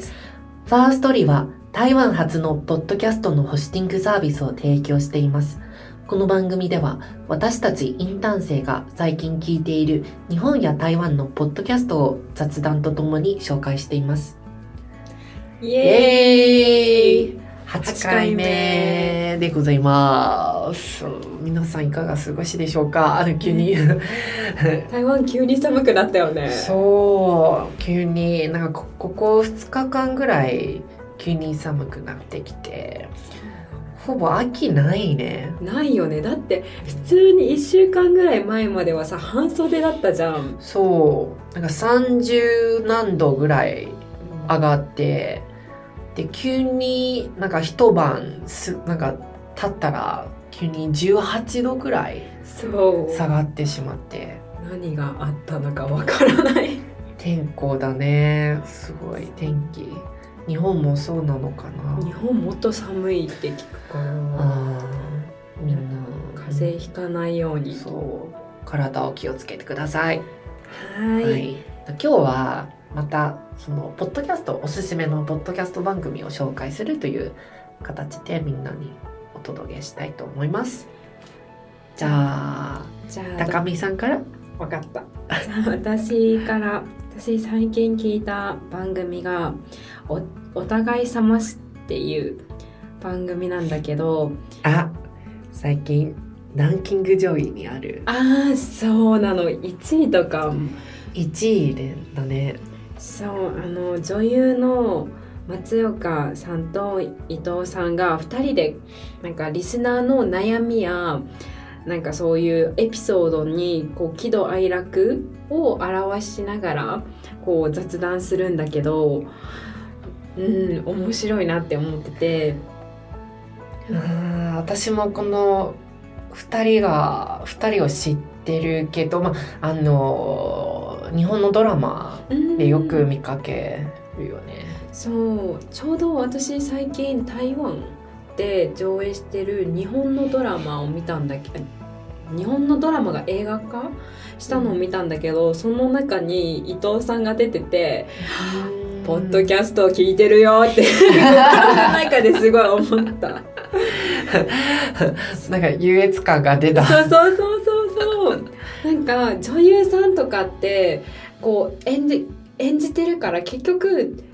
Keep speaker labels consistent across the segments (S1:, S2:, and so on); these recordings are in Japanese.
S1: です。
S2: ファーストリは台湾発のポッドキャストのホスティングサービスを提供しています。この番組では私たちインターン生が最近聞いている日本や台湾のポッドキャストを雑談とともに紹介しています。
S1: イ
S2: エーイ !8 回目でございます。皆さんいかが過ごしでしょうか？あの、急に。
S1: 台湾急に寒くなったよね。
S2: そう、急に、なんかこここ2日間ぐらい急に寒くなってきて、ほぼ秋ないね。
S1: ないよね。だって普通に1週間ぐらい前まではさ、半袖だったじゃん。
S2: そう、なんか30何度ぐらい上がって、で、急になんか一晩す、なんか経ったら、急に18度ぐらい。下がってしまって、
S1: 何があったのかわからない。
S2: 天候だね。すごい天気。日本もそうなのかな
S1: 日本もっと寒いって聞くから、
S2: みんな
S1: 風邪ひかないように。
S2: そう体を気をつけてください。
S1: は。
S2: はい今日はまたそのポッドキャストおすすめのポッドキャスト番組を紹介するという形でみんなにお届けしたいと思います。じゃあ
S1: じゃあ、
S2: 高見さんから
S1: わかった。じゃあ私から私最近聞いた番組がお「お互いさまし」っていう番組なんだけど
S2: あ最近ランキング上位にある
S1: ああそうなの1位とか
S2: 1位でだね。
S1: そうあの女優の松岡さんと伊藤さんが2人でなんかリスナーの悩みやなんかそういうエピソードにこう喜怒哀楽を表しながらこう雑談するんだけどうん面白いなって思ってて。
S2: あー私もこの2人が2人を知ってるけど、まあ、あの日本のドラマ
S1: うん
S2: でよく見かけるよね。
S1: そうちょうど私最近台湾で上映してる日本のドラマを見たんだけど日本のドラマが映画化したのを見たんだけどその中に伊藤さんが出てて「ポッドキャストを聞いてるよ」って中ですごい思った。
S2: なんか優越感が出た。
S1: そうそうそうそうそうなんか女優さんとかってこう演じ演じてるから結局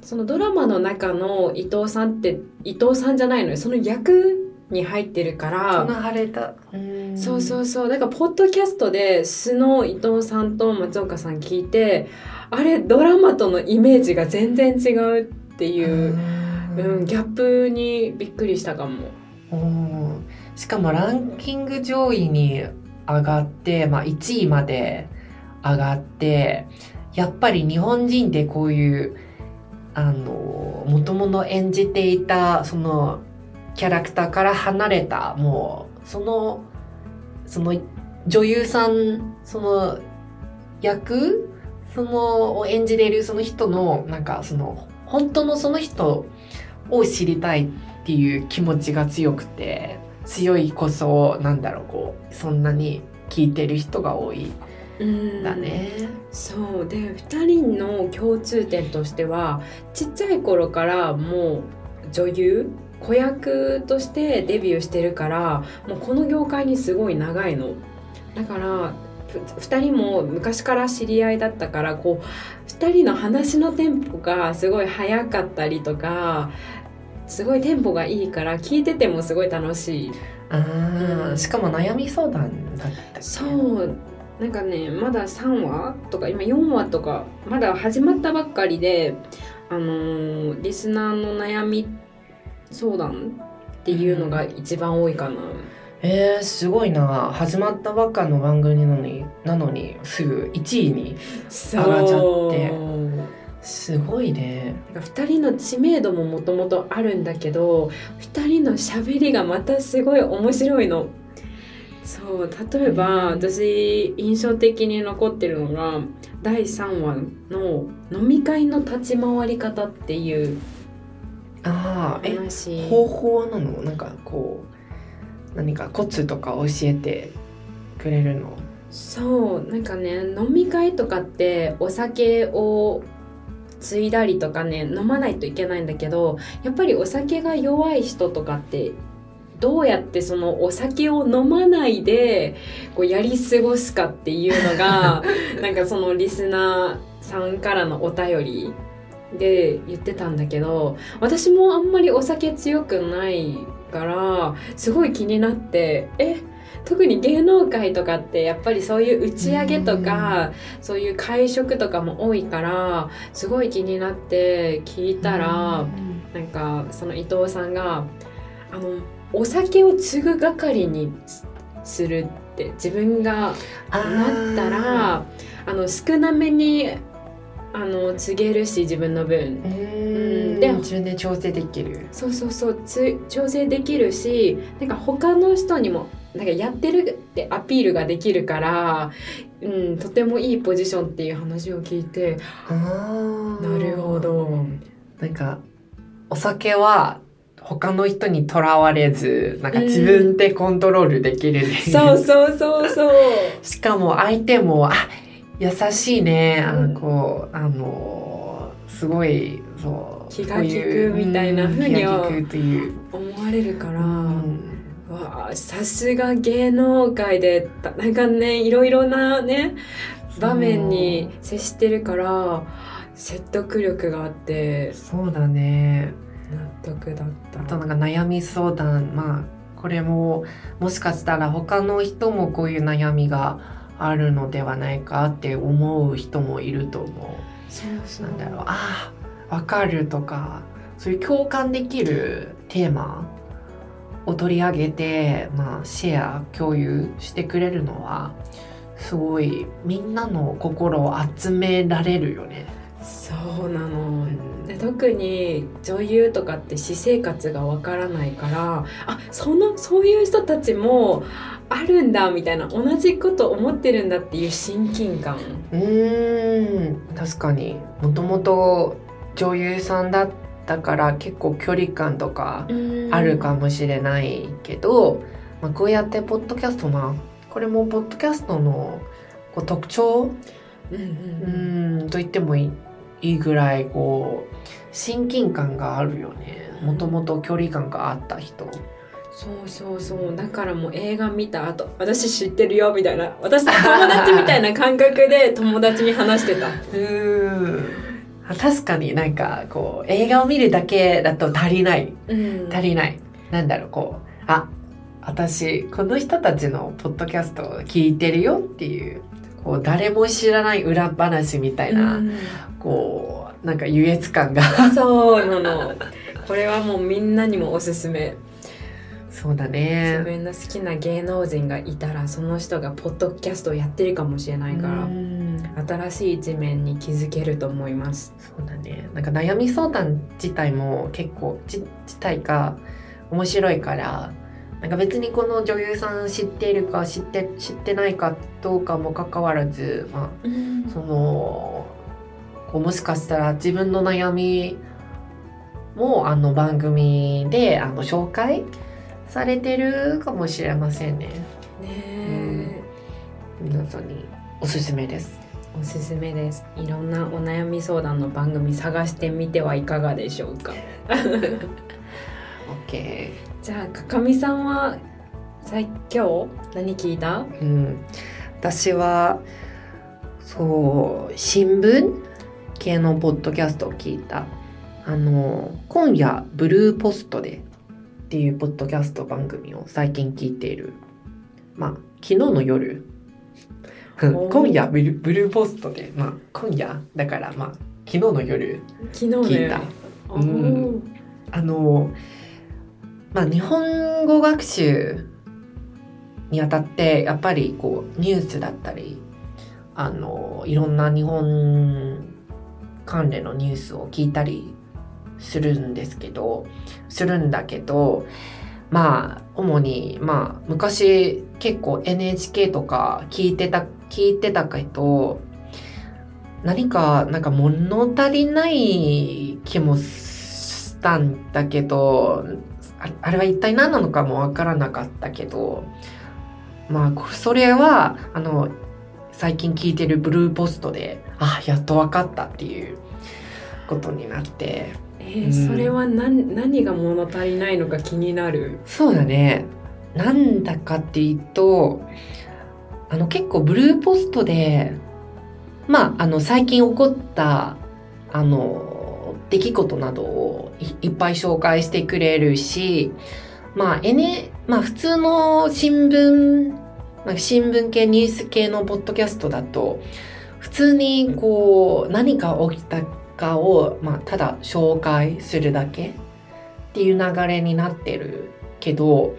S1: そのドラマの中の伊藤さんって伊藤さんじゃないのよ。その役に入ってるから。
S2: その晴れた。
S1: そうそううそう。だからポッドキャストで素の伊藤さんと松岡さん聞いてあれドラマとのイメージが全然違うっていう、うん、ギャップにびっくりしたかも。
S2: うん。しかもランキング上位に上がって、まあ、1位まで上がってやっぱり日本人ってこういうあのもともと演じていたそのキャラクターから離れたもうそのその女優さんその役そのを演じているその人のなんかその本当のその人を知りたいっていう気持ちが強くて。強いこそなんだろうこうそんなに聞いてる人が多い。だね。
S1: そう。で2人の共通点としてはちっちゃい頃からもう女優子役としてデビューしてるからもうこの業界にすごい長いの。だから2人も昔から知り合いだったからこう2人の話のテンポがすごい速かったりとかすごいテンポがいいから聞いててもすごい楽しい。
S2: あーしかも悩み相談だった
S1: そう。なんかねまだ3話とか今4話とかまだ始まったばっかりであのーリスナーの悩み相談っていうのが一番多いかな、
S2: えー、すごいな。始まったばっかの番組なのになのにすぐ1位に上がっちゃってすごいね。
S1: なんか2人の知名度ももともとあるんだけど2人の喋りがまたすごい面白いの。そう例えば私印象的に残ってるのが第3話の「飲み会の立ち回り方」っていう
S2: ああえ
S1: 話。
S2: 方法なの？なんかこう何かコツとか教えてくれるの？
S1: そうなんかね飲み会とかってお酒を継いだりとかね飲まないといけないんだけどやっぱりお酒が弱い人とかってどうやってそのお酒を飲まないでこうやり過ごすかっていうのが なんかそのリスナーさんからのお便りで言ってたんだけど私もあんまりお酒強くないからすごい気になってえ特に芸能界とかってやっぱりそういう打ち上げとかそういう会食とかも多いからすごい気になって聞いたらなんかその伊藤さんがあのお酒を継ぐ係にするって自分がなったらあの少なめにあの告げるし自分の分。
S2: うん。で自分で調整できる。
S1: そうそうそうつ調整できるしなんか他の人にもなんかやってるってアピールができるから、うん、とてもいいポジションっていう話を聞いて
S2: あ
S1: なるほど。
S2: なんかお酒は他の人にとらわれずなんか自分でコントロールできるね、
S1: そうそうそうそう。
S2: しかも相手もあ優しいね。あ
S1: うん
S2: のこうあのすごいそう
S1: 気が利くみたいな風に
S2: うん気が利くという、
S1: 思われるから、
S2: うん
S1: わあさすが芸能界でたなんかねいろいろなね場面に接してるから説得力があって
S2: そうだね。
S1: 納得だった。
S2: あとなんか悩み相談。まあこれももしかしたら他の人もこういう悩みがあるのではないかって思う人もいると思
S1: そうそう。
S2: うなんだろう。ああわかるとかそういう共感できるテーマを取り上げて、まあ、シェア共有してくれるのはすごいみんなの心を集められるよね。
S1: そうな
S2: う
S1: の。
S2: ん
S1: で特に女優とかって私生活がわからないからあそのそういう人たちもあるんだみたいな同じこと思ってるんだっていう親近感。
S2: うーん確かに。もともと女優さんだったから結構距離感とかあるかもしれないけど、まあ、こうやってポッドキャストなこれもポッドキャストのこう特徴？
S1: うんうん
S2: と言ってもいいぐらいこう親近感があるよね。もともと距離感があった人。
S1: そうそうそう。だからもう映画見た後私知ってるよみたいな。私の友達みたいな感覚で友達に話してた。
S2: うーん。あ確かになんかこう映画を見るだけだと足りない。
S1: うん。
S2: 足りない。なんだろう、こう、あ、私、この人たちのポッドキャストを聞いてるよっていう、こう、誰も知らない裏話みたいな、
S1: うん。
S2: こう、なんか優越感が。
S1: そうなの。これはもうみんなにもおすすめ。
S2: そうだ
S1: 自
S2: ね。
S1: 分の好きな芸能人がいたらその人がポッドキャストをやってるかもしれないから。
S2: うん
S1: 新しい一面に気づけると思います
S2: そうだね。なんか悩み相談自体も結構、じ自体が面白いから、なんか別にこの女優さん知っているか知って知ってないかどうかも関わらず、まあ、そのこうもしかしたら自分の悩みもあの番組であの紹介されてるかもしれませんね。
S1: ねえ
S2: 皆さんにおすすめです。
S1: おすすめですいろんなお悩み相談の番組探してみてはいかがでしょうか
S2: OK。
S1: じゃあかかみさんは最今日何聞いた？
S2: うん、私はそう新聞系のポッドキャストを聞いた。あの今夜ブルーポストでっていうポッドキャスト番組を最近聞いている。まあ昨日の夜今夜ブルブルーポストでまあ今夜だからまあ昨日の夜
S1: 昨日ね
S2: 聞いた。
S1: おー
S2: あのまあ日本語学習にあたってやっぱりこうニュースだったりあのいろんな日本関連のニュースを聞いたりするんですけどするんだけどまあ主にまあ昔結構 NHK とか聞いてた聞いてたけど何かなんか物足りない気もしたんだけどあれは一体何なのかもわからなかったけどまあそれはあの最近聞いてるブルーポストであやっとわかったっていうことになって。
S1: えーそれは何何が物足りないのか気になる。
S2: そうだねなんだかっていうとあの結構ブルーポストでまああの最近起こったあの出来事などをいいっぱい紹介してくれるしまあ N まあ普通の新聞まあ新聞系ニュース系のポッドキャストだと普通にこう何が起きたを、まあ、ただ紹介するだけっていう流れになってるけど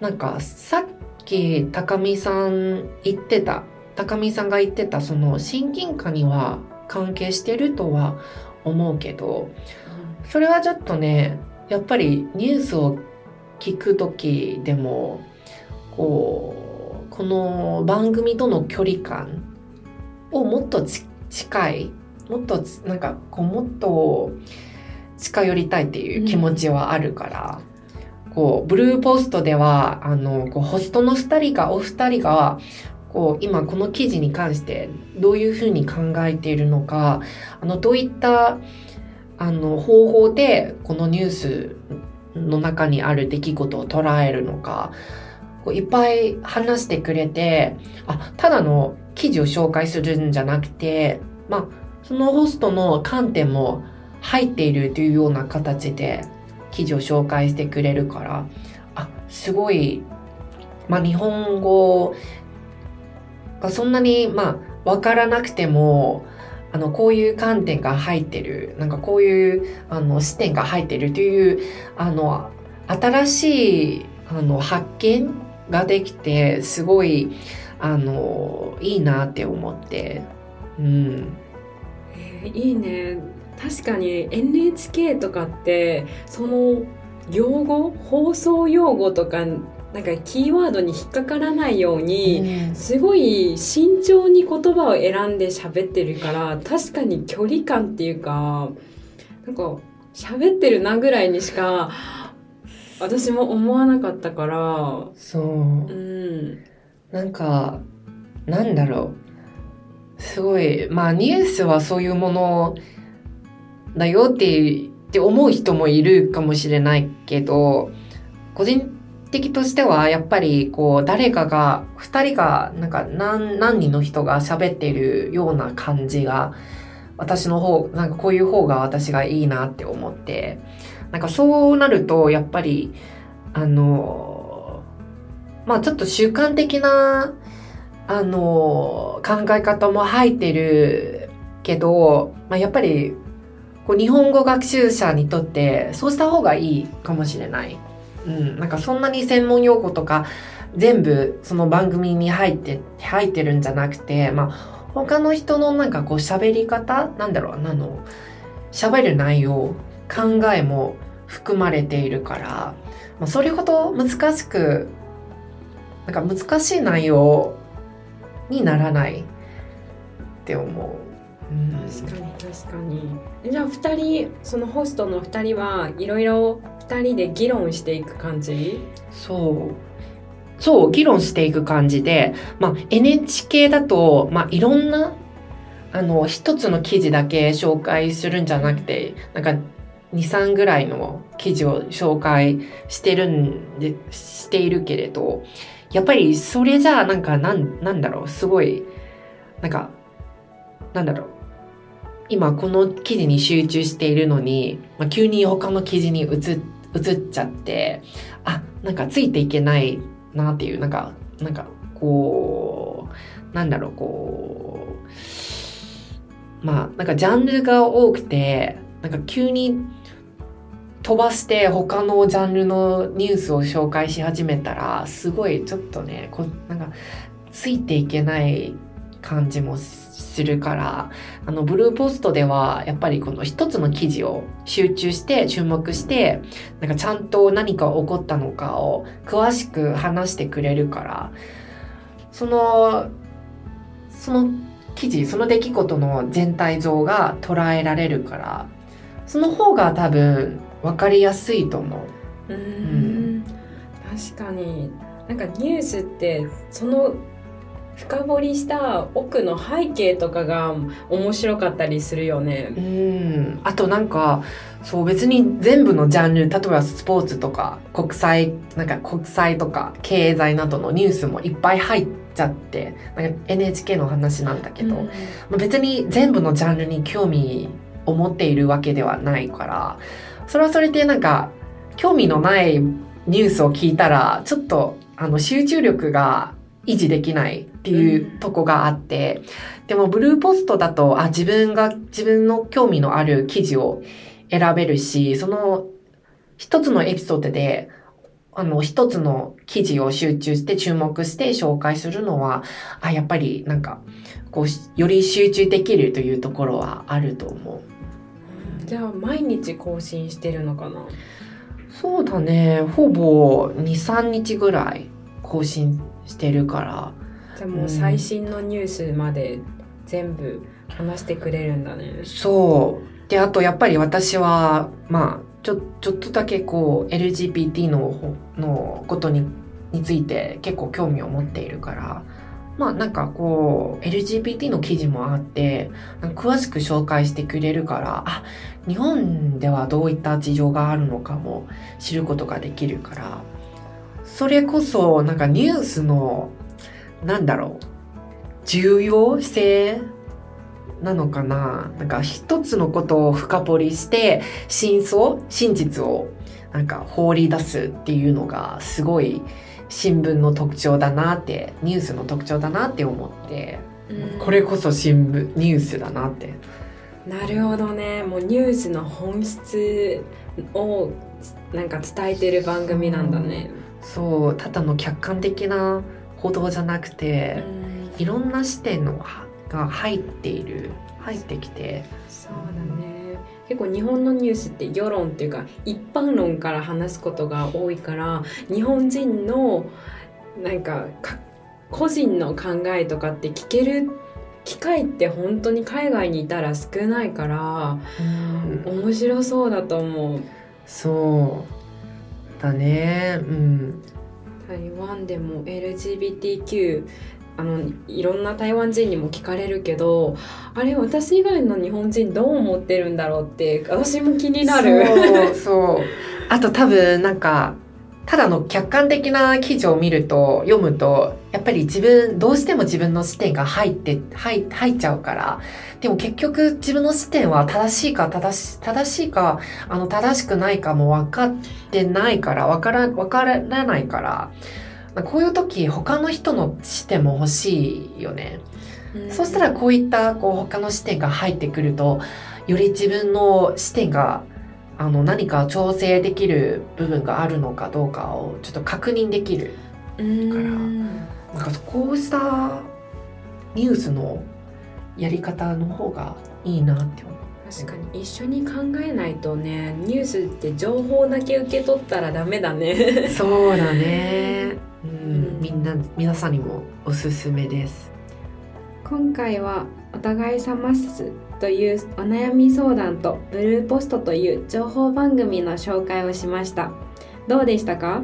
S2: なんかさっき高見さん言ってた高見さんが言ってたその親近感には関係してるとは思うけどそれはちょっとねやっぱりニュースを聞く時でもこうこの番組との距離感をもっと近いもっとつなんかこうもっと近寄りたいっていう気持ちはあるから、こうブルーポストではあのこうホストの2人がお二人がこう今この記事に関してどういうふうに考えているのかあのどういったあの方法でこのニュースの中にある出来事を捉えるのかこういっぱい話してくれてあただの記事を紹介するんじゃなくてまあそのホストの観点も入っているというような形で記事を紹介してくれるからあすごい、まあ、日本語がそんなにまあ分からなくてもあのこういう観点が入ってるなんかこういうあの視点が入ってるというあの新しいあの発見ができてすごいあのいいなって思ってうん。
S1: えーいいね。確かに NHK とかってその用語放送用語とかなんかキーワードに引っかからないように、すごい慎重に言葉を選んで喋ってるから確かに距離感っていうかなんか喋ってるなぐらいにしか私も思わなかったから。
S2: そう。
S1: うん。
S2: なんかなんだろうすごいまあニュースはそういうものだよってって思う人もいるかもしれないけど個人的としてはやっぱりこう誰かが2人がなんか何何人の人が喋ってるような感じが私の方なんかこういう方が私がいいなって思ってなんかそうなるとやっぱりあのまあちょっと習慣的なあの考え方も入ってるけど、まあ、やっぱりこう日本語学習者にとってそうした方がいいかもしれない。うん、なんかそんなに専門用語とか全部その番組に入って入ってるんじゃなくて、まあ、他の人のなんかこう喋り方なんだろうあの喋る内容考えも含まれているから、まあ、それほど難しくなんか難しい内容にならないって思う。うん
S1: 確かに確かにじゃあ2人そのホストの2人はいろいろ2人で議論していく感じ？
S2: そう。そう、議論していく感じで、まあ、NHK だと、まあ、いろんな、あの、一つの記事だけ紹介するんじゃなくて、なんか、2、3ぐらいの記事を紹介してるんで、しているけれど、やっぱりそれじゃあ、なんか、なん、なんだろう、すごい、なんか、なんだろう。今この記事に集中しているのに、まあ、急に他の記事に移っ移っちゃって、あ、なんかついていけないなっていう、なんか、なんか、こう、なんだろう、こう、まあ、なんかジャンルが多くて、なんか急に飛ばして他のジャンルのニュースを紹介し始めたら、すごいちょっとね、こなんか、ついていけない感じもするから、あの、ブルーポストでは、やっぱりこの一つの記事を集中して、注目して、なんかちゃんと何か起こったのかを詳しく話してくれるから、その、その記事、その出来事の全体像が捉えられるから、その方が多分分かりやすいと思う。
S1: うーん確かになんかニュースってその深掘りした奥の背景とかが面白かったりするよね。
S2: うんあとなんかそう別に全部のジャンル例えばスポーツとか国際なんか国際とか経済などのニュースもいっぱい入っちゃってなんか NHK の話なんだけど、
S1: うん
S2: まあ別に全部のジャンルに興味を持っているわけではないからそれはそれでなんか興味のないニュースを聞いたらちょっとあの集中力が維持できないっていうとこがあって、でもブルーポストだとあ自分が自分の興味のある記事を選べるしその一つのエピソードであの一つの記事を集中して注目して紹介するのはあやっぱりなんかこうしより集中できるというところはあると思う。
S1: じゃあ毎日更新してるのかな？
S2: そうだね。ほぼ2、3日ぐらい更新してるから。
S1: じゃあもう最新のニュースまで全部話してくれるんだね。
S2: そう。で、あとやっぱり私は、まあ、ちょ、ちょっとだけこう、LGBT のほ、のことに、について結構興味を持っているから、まあなんかこう、LGBT の記事もあって、詳しく紹介してくれるから、あ、日本ではどういった事情があるのかも知ることができるから、それこそなんかニュースの、なんだろう、重要性なのかななんか一つのことを深掘りして、真相真実をなんか放り出すっていうのがすごい新聞の特徴だなって、ニュースの特徴だなって思って、
S1: うん
S2: これこそ新聞、ニュースだなって。
S1: なるほどね。もうニュースの本質をなんか伝えてる番組なんだね。
S2: そう、ただの客観的な報道じゃなくて、いろんな視点のが入っている、入ってきて、
S1: そうだね。結構日本のニュースって世論っていうか一般論から話すことが多いから日本人のなんかか個人の考えとかって聞ける機会って本当に海外にいたら少ないから面白そうだと思う。
S2: そうだね、うん。
S1: 台湾でも LGBTQ あのいろんな台湾人にも聞かれるけどあれ私以外の日本人どう思ってるんだろうって私も気になる。
S2: そう。あと多分なんか、ただの客観的な記事を見ると、読むと、やっぱり自分、どうしても自分の視点が入って、入入っちゃうから。でも結局自分の視点は正しいか正し、正しいか、あの、正しくないかも分かってないから、分から、分からないから、こういう時他の人の視点も欲しいよね。そしたらこういったこう他の視点が入ってくると、より自分の視点があの何か調整できる部分があるのかどうかをちょっと確認できる。
S1: うん
S2: なんかこうしたニュースのやり方の方がいいなって思う。
S1: 確かに一緒に考えないとねニュースって情報だけ受け取ったらダメだね。
S2: そうだね。うん、
S1: うん
S2: みんな、皆さんにもおすすめです。
S1: 今回はお互いさますというお悩み相談とブルーポストという情報番組の紹介をしましたどうでしたか？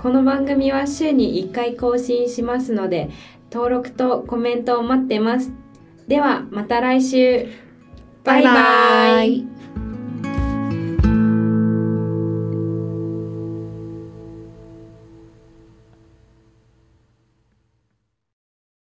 S1: この番組は週に1回更新しますので登録とコメントを待ってますではまた来週バイバイ
S2: イ